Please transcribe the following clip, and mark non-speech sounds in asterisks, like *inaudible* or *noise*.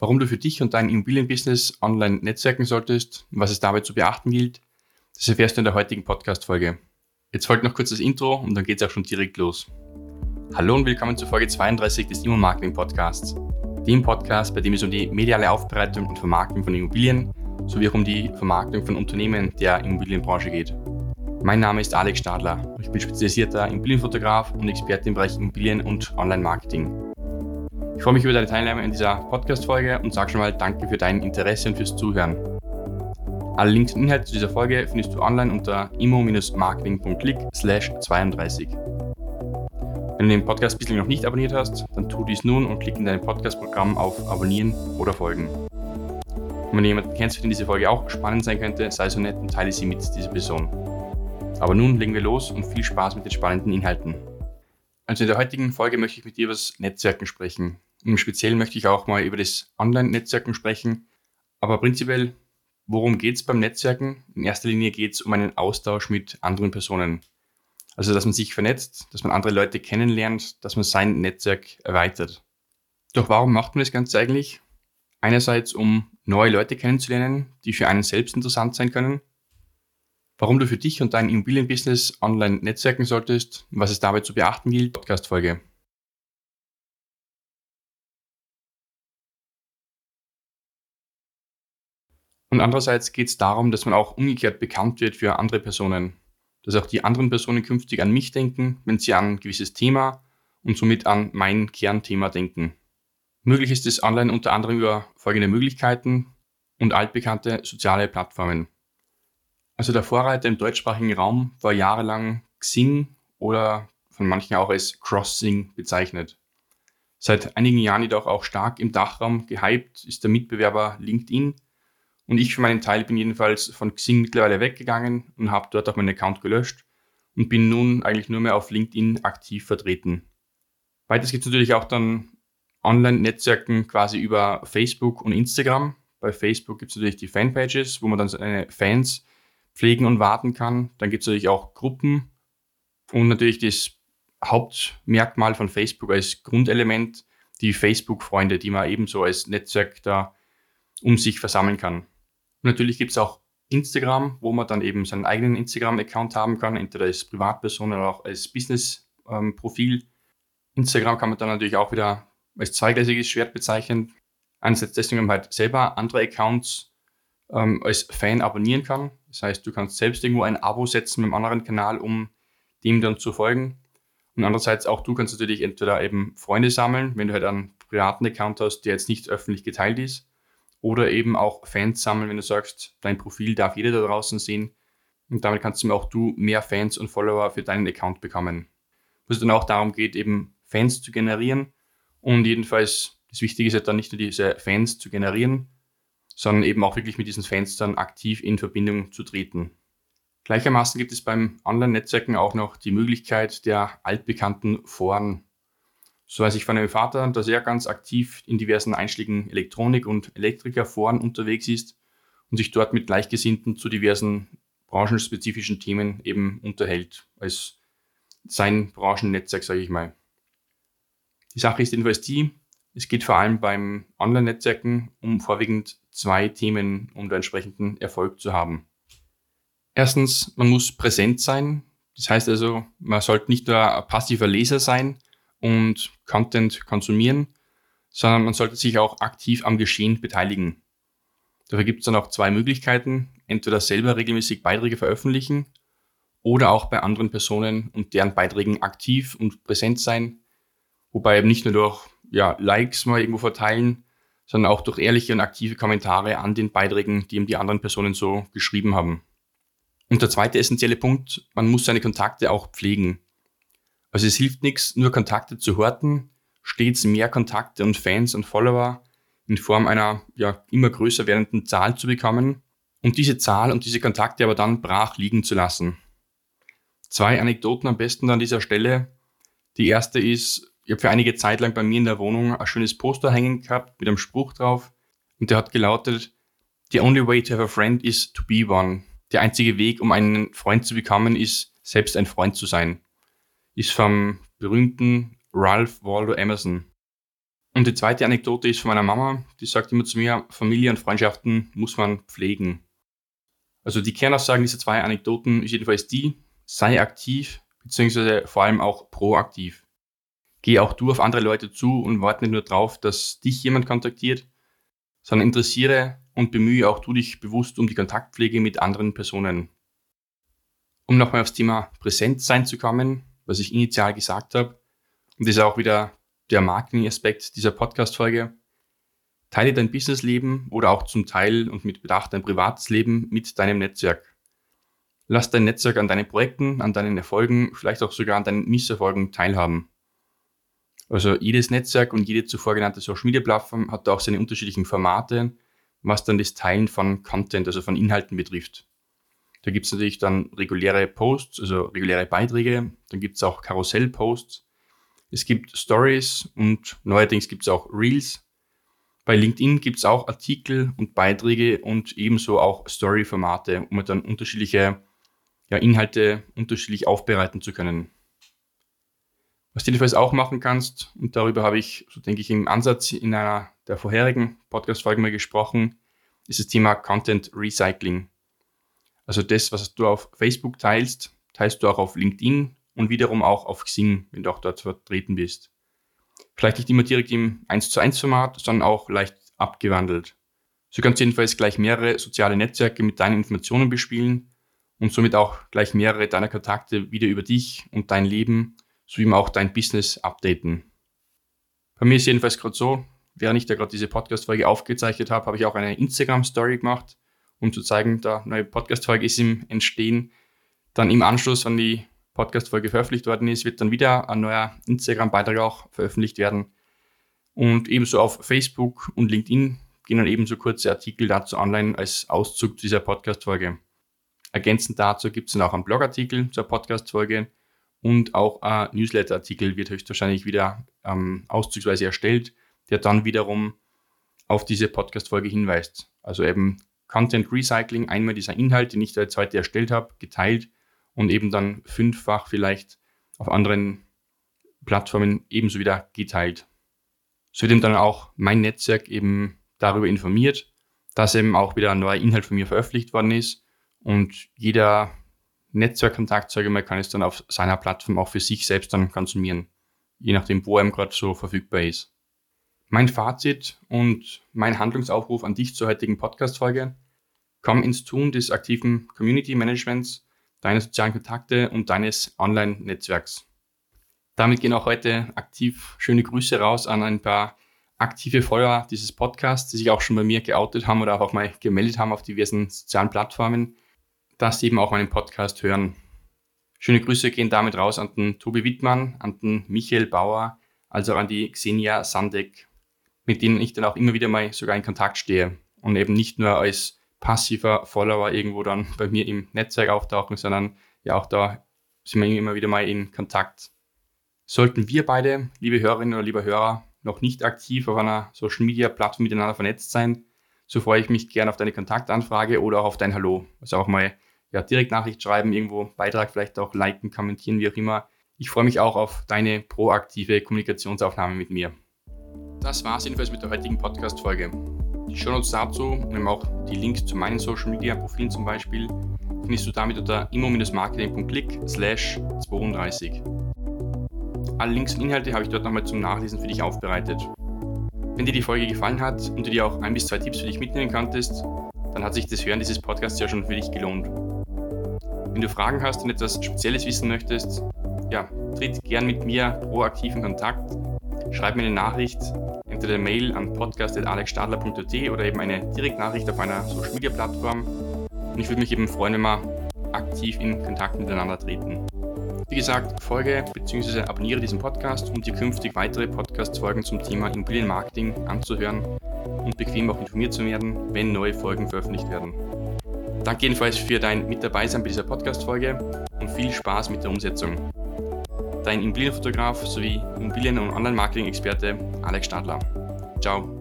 Warum du für dich und dein Immobilienbusiness online netzwerken solltest und was es dabei zu beachten gilt, das erfährst du in der heutigen Podcast-Folge. Jetzt folgt noch kurz das Intro und dann geht es auch schon direkt los. Hallo und willkommen zur Folge 32 des Immo Marketing Podcasts. Dem Podcast, bei dem es um die mediale Aufbereitung und Vermarktung von Immobilien sowie auch um die Vermarktung von Unternehmen der Immobilienbranche geht. Mein Name ist Alex Stadler. Ich bin spezialisierter Immobilienfotograf und Experte im Bereich Immobilien und Online-Marketing. Ich freue mich über deine Teilnahme in dieser Podcast-Folge und sage schon mal Danke für dein Interesse und fürs Zuhören. Alle Links und Inhalte zu dieser Folge findest du online unter immo-marketing.click 32. Wenn du den Podcast bislang noch nicht abonniert hast, dann tu dies nun und klick in deinem Podcast-Programm auf Abonnieren oder Folgen. Und wenn du jemanden kennst, für den diese Folge auch spannend sein könnte, sei so nett und teile sie mit dieser Person. Aber nun legen wir los und viel Spaß mit den spannenden Inhalten. Also in der heutigen Folge möchte ich mit dir über das Netzwerken sprechen. Im Speziellen möchte ich auch mal über das Online-Netzwerken sprechen. Aber prinzipiell, worum geht es beim Netzwerken? In erster Linie geht es um einen Austausch mit anderen Personen. Also, dass man sich vernetzt, dass man andere Leute kennenlernt, dass man sein Netzwerk erweitert. Doch warum macht man das Ganze eigentlich? Einerseits, um neue Leute kennenzulernen, die für einen selbst interessant sein können. Warum du für dich und dein Immobilienbusiness online netzwerken solltest und was es dabei zu beachten gilt, Podcast-Folge. Und andererseits geht es darum, dass man auch umgekehrt bekannt wird für andere Personen. Dass auch die anderen Personen künftig an mich denken, wenn sie an ein gewisses Thema und somit an mein Kernthema denken. Möglich ist es online unter anderem über folgende Möglichkeiten und altbekannte soziale Plattformen. Also der Vorreiter im deutschsprachigen Raum war jahrelang Xing oder von manchen auch als Crossing bezeichnet. Seit einigen Jahren jedoch auch stark im Dachraum gehypt ist der Mitbewerber LinkedIn, und ich für meinen Teil bin jedenfalls von Xing mittlerweile weggegangen und habe dort auch meinen Account gelöscht und bin nun eigentlich nur mehr auf LinkedIn aktiv vertreten. Weiters gibt es natürlich auch dann Online-Netzwerken quasi über Facebook und Instagram. Bei Facebook gibt es natürlich die Fanpages, wo man dann seine Fans pflegen und warten kann. Dann gibt es natürlich auch Gruppen und natürlich das Hauptmerkmal von Facebook als Grundelement, die Facebook-Freunde, die man ebenso als Netzwerk da um sich versammeln kann. Und natürlich gibt es auch Instagram, wo man dann eben seinen eigenen Instagram-Account haben kann, entweder als Privatperson oder auch als Business-Profil. Instagram kann man dann natürlich auch wieder als zweigleisiges Schwert bezeichnen. Einerseits deswegen man halt selber andere Accounts ähm, als Fan abonnieren kann. Das heißt, du kannst selbst irgendwo ein Abo setzen mit einem anderen Kanal, um dem dann zu folgen. Und andererseits auch du kannst natürlich entweder eben Freunde sammeln, wenn du halt einen privaten Account hast, der jetzt nicht öffentlich geteilt ist, oder eben auch Fans sammeln, wenn du sagst, dein Profil darf jeder da draußen sehen. Und damit kannst du auch du mehr Fans und Follower für deinen Account bekommen. Wo es dann auch darum geht, eben Fans zu generieren. Und jedenfalls, das Wichtige ist ja dann nicht nur diese Fans zu generieren, sondern eben auch wirklich mit diesen Fans dann aktiv in Verbindung zu treten. Gleichermaßen gibt es beim Online-Netzwerken auch noch die Möglichkeit der altbekannten Foren. So weiß ich von meinem Vater, dass er ganz aktiv in diversen einschlägigen Elektronik- und Elektrikerforen unterwegs ist und sich dort mit Gleichgesinnten zu diversen branchenspezifischen Themen eben unterhält, als sein Branchennetzwerk, sage ich mal. Die Sache ist jedenfalls die, es geht vor allem beim Online-Netzwerken um vorwiegend zwei Themen, um den entsprechenden Erfolg zu haben. Erstens, man muss präsent sein. Das heißt also, man sollte nicht nur ein passiver Leser sein, und Content konsumieren, sondern man sollte sich auch aktiv am Geschehen beteiligen. Dafür gibt es dann auch zwei Möglichkeiten. Entweder selber regelmäßig Beiträge veröffentlichen oder auch bei anderen Personen und deren Beiträgen aktiv und präsent sein. Wobei eben nicht nur durch ja, Likes mal irgendwo verteilen, sondern auch durch ehrliche und aktive Kommentare an den Beiträgen, die eben die anderen Personen so geschrieben haben. Und der zweite essentielle Punkt, man muss seine Kontakte auch pflegen. Also es hilft nichts, nur Kontakte zu horten, stets mehr Kontakte und Fans und Follower in Form einer ja, immer größer werdenden Zahl zu bekommen und diese Zahl und diese Kontakte aber dann brach liegen zu lassen. Zwei Anekdoten am besten an dieser Stelle. Die erste ist, ich habe für einige Zeit lang bei mir in der Wohnung ein schönes Poster hängen gehabt mit einem Spruch drauf und der hat gelautet, The only way to have a friend is to be one. Der einzige Weg, um einen Freund zu bekommen, ist, selbst ein Freund zu sein ist vom berühmten Ralph Waldo Emerson. Und die zweite Anekdote ist von meiner Mama, die sagt immer zu mir, Familie und Freundschaften muss man pflegen. Also die Kernaussagen dieser zwei Anekdoten ist jedenfalls die, sei aktiv, beziehungsweise vor allem auch proaktiv. Geh auch du auf andere Leute zu und warte nicht nur darauf, dass dich jemand kontaktiert, sondern interessiere und bemühe auch du dich bewusst um die Kontaktpflege mit anderen Personen. Um nochmal aufs Thema Präsent sein zu kommen, was ich initial gesagt habe, und das ist auch wieder der Marketing-Aspekt dieser Podcast-Folge. Teile dein Businessleben oder auch zum Teil und mit Bedacht dein privates Leben mit deinem Netzwerk. Lass dein Netzwerk an deinen Projekten, an deinen Erfolgen, vielleicht auch sogar an deinen Misserfolgen teilhaben. Also jedes Netzwerk und jede zuvor genannte Social Media Plattform hat auch seine unterschiedlichen Formate, was dann das Teilen von Content, also von Inhalten betrifft. Da gibt es natürlich dann reguläre Posts, also reguläre Beiträge, dann gibt es auch Karussell-Posts, es gibt Stories und neuerdings gibt es auch Reels. Bei LinkedIn gibt es auch Artikel und Beiträge und ebenso auch Story-Formate, um dann unterschiedliche ja, Inhalte unterschiedlich aufbereiten zu können. Was du jedenfalls auch machen kannst, und darüber habe ich, so denke ich, im Ansatz in einer der vorherigen Podcast-Folgen mal gesprochen, ist das Thema Content Recycling. Also das, was du auf Facebook teilst, teilst du auch auf LinkedIn und wiederum auch auf Xing, wenn du auch dort vertreten bist. Vielleicht nicht immer direkt im 1 zu 1 Format, sondern auch leicht abgewandelt. So kannst du jedenfalls gleich mehrere soziale Netzwerke mit deinen Informationen bespielen und somit auch gleich mehrere deiner Kontakte wieder über dich und dein Leben sowie auch dein Business updaten. Bei mir ist jedenfalls gerade so, während ich da gerade diese Podcast-Folge aufgezeichnet habe, habe ich auch eine Instagram-Story gemacht, um zu zeigen, da neue Podcast-Folge ist im Entstehen. Dann im Anschluss an die Podcast-Folge veröffentlicht worden ist, wird dann wieder ein neuer Instagram-Beitrag auch veröffentlicht werden. Und ebenso auf Facebook und LinkedIn gehen dann ebenso kurze Artikel dazu online als Auszug dieser Podcast-Folge. Ergänzend dazu gibt es dann auch einen Blogartikel zur Podcast-Folge und auch ein Newsletter-Artikel wird höchstwahrscheinlich wieder ähm, auszugsweise erstellt, der dann wiederum auf diese Podcast-Folge hinweist. Also eben Content Recycling, einmal dieser Inhalt, den ich da jetzt heute erstellt habe, geteilt und eben dann fünffach vielleicht auf anderen Plattformen ebenso wieder geteilt. So wird eben dann auch mein Netzwerk eben darüber informiert, dass eben auch wieder ein neuer Inhalt von mir veröffentlicht worden ist und jeder Netzwerkkontakt, sage ich mal, kann es dann auf seiner Plattform auch für sich selbst dann konsumieren, je nachdem, wo er gerade so verfügbar ist. Mein Fazit und mein Handlungsaufruf an dich zur heutigen Podcast-Folge. Komm ins Tun des aktiven Community Managements deine sozialen Kontakte und deines Online-Netzwerks. Damit gehen auch heute aktiv schöne Grüße raus an ein paar aktive Follower dieses Podcasts, die sich auch schon bei mir geoutet haben oder auch mal gemeldet haben auf diversen sozialen Plattformen, dass sie eben auch meinen Podcast hören. Schöne Grüße gehen damit raus an den Tobi Wittmann, an den Michael Bauer, also an die Xenia Sandek, mit denen ich dann auch immer wieder mal sogar in Kontakt stehe und eben nicht nur als passiver Follower irgendwo dann *laughs* bei mir im Netzwerk auftauchen, sondern ja auch da sind wir immer wieder mal in Kontakt. Sollten wir beide, liebe Hörerinnen oder lieber Hörer, noch nicht aktiv auf einer Social Media Plattform miteinander vernetzt sein, so freue ich mich gerne auf deine Kontaktanfrage oder auch auf dein Hallo. Also auch mal ja, direkt Nachricht schreiben, irgendwo Beitrag vielleicht auch liken, kommentieren, wie auch immer. Ich freue mich auch auf deine proaktive Kommunikationsaufnahme mit mir. Das war es jedenfalls mit der heutigen Podcast-Folge. Die Shownotes dazu und auch die Links zu meinen Social Media Profilen zum Beispiel findest du damit unter immo-marketing.click slash 32. Alle Links und Inhalte habe ich dort nochmal zum Nachlesen für dich aufbereitet. Wenn dir die Folge gefallen hat und du dir auch ein bis zwei Tipps für dich mitnehmen konntest, dann hat sich das Hören dieses Podcasts ja schon für dich gelohnt. Wenn du Fragen hast und etwas Spezielles wissen möchtest, ja, tritt gern mit mir proaktiv in Kontakt, schreib mir eine Nachricht entweder eine Mail an podcast.alexstadler.at oder eben eine Direktnachricht auf einer Social Media Plattform. Und ich würde mich eben freuen, wenn wir aktiv in Kontakt miteinander treten. Wie gesagt, folge bzw. abonniere diesen Podcast, um dir künftig weitere Podcast-Folgen zum Thema Immobilienmarketing anzuhören und bequem auch informiert zu werden, wenn neue Folgen veröffentlicht werden. Danke jedenfalls für dein Mitabeisein bei dieser Podcast-Folge und viel Spaß mit der Umsetzung dein Immobilienfotograf sowie Immobilien- und Online-Marketing-Experte Alex Stadler. Ciao.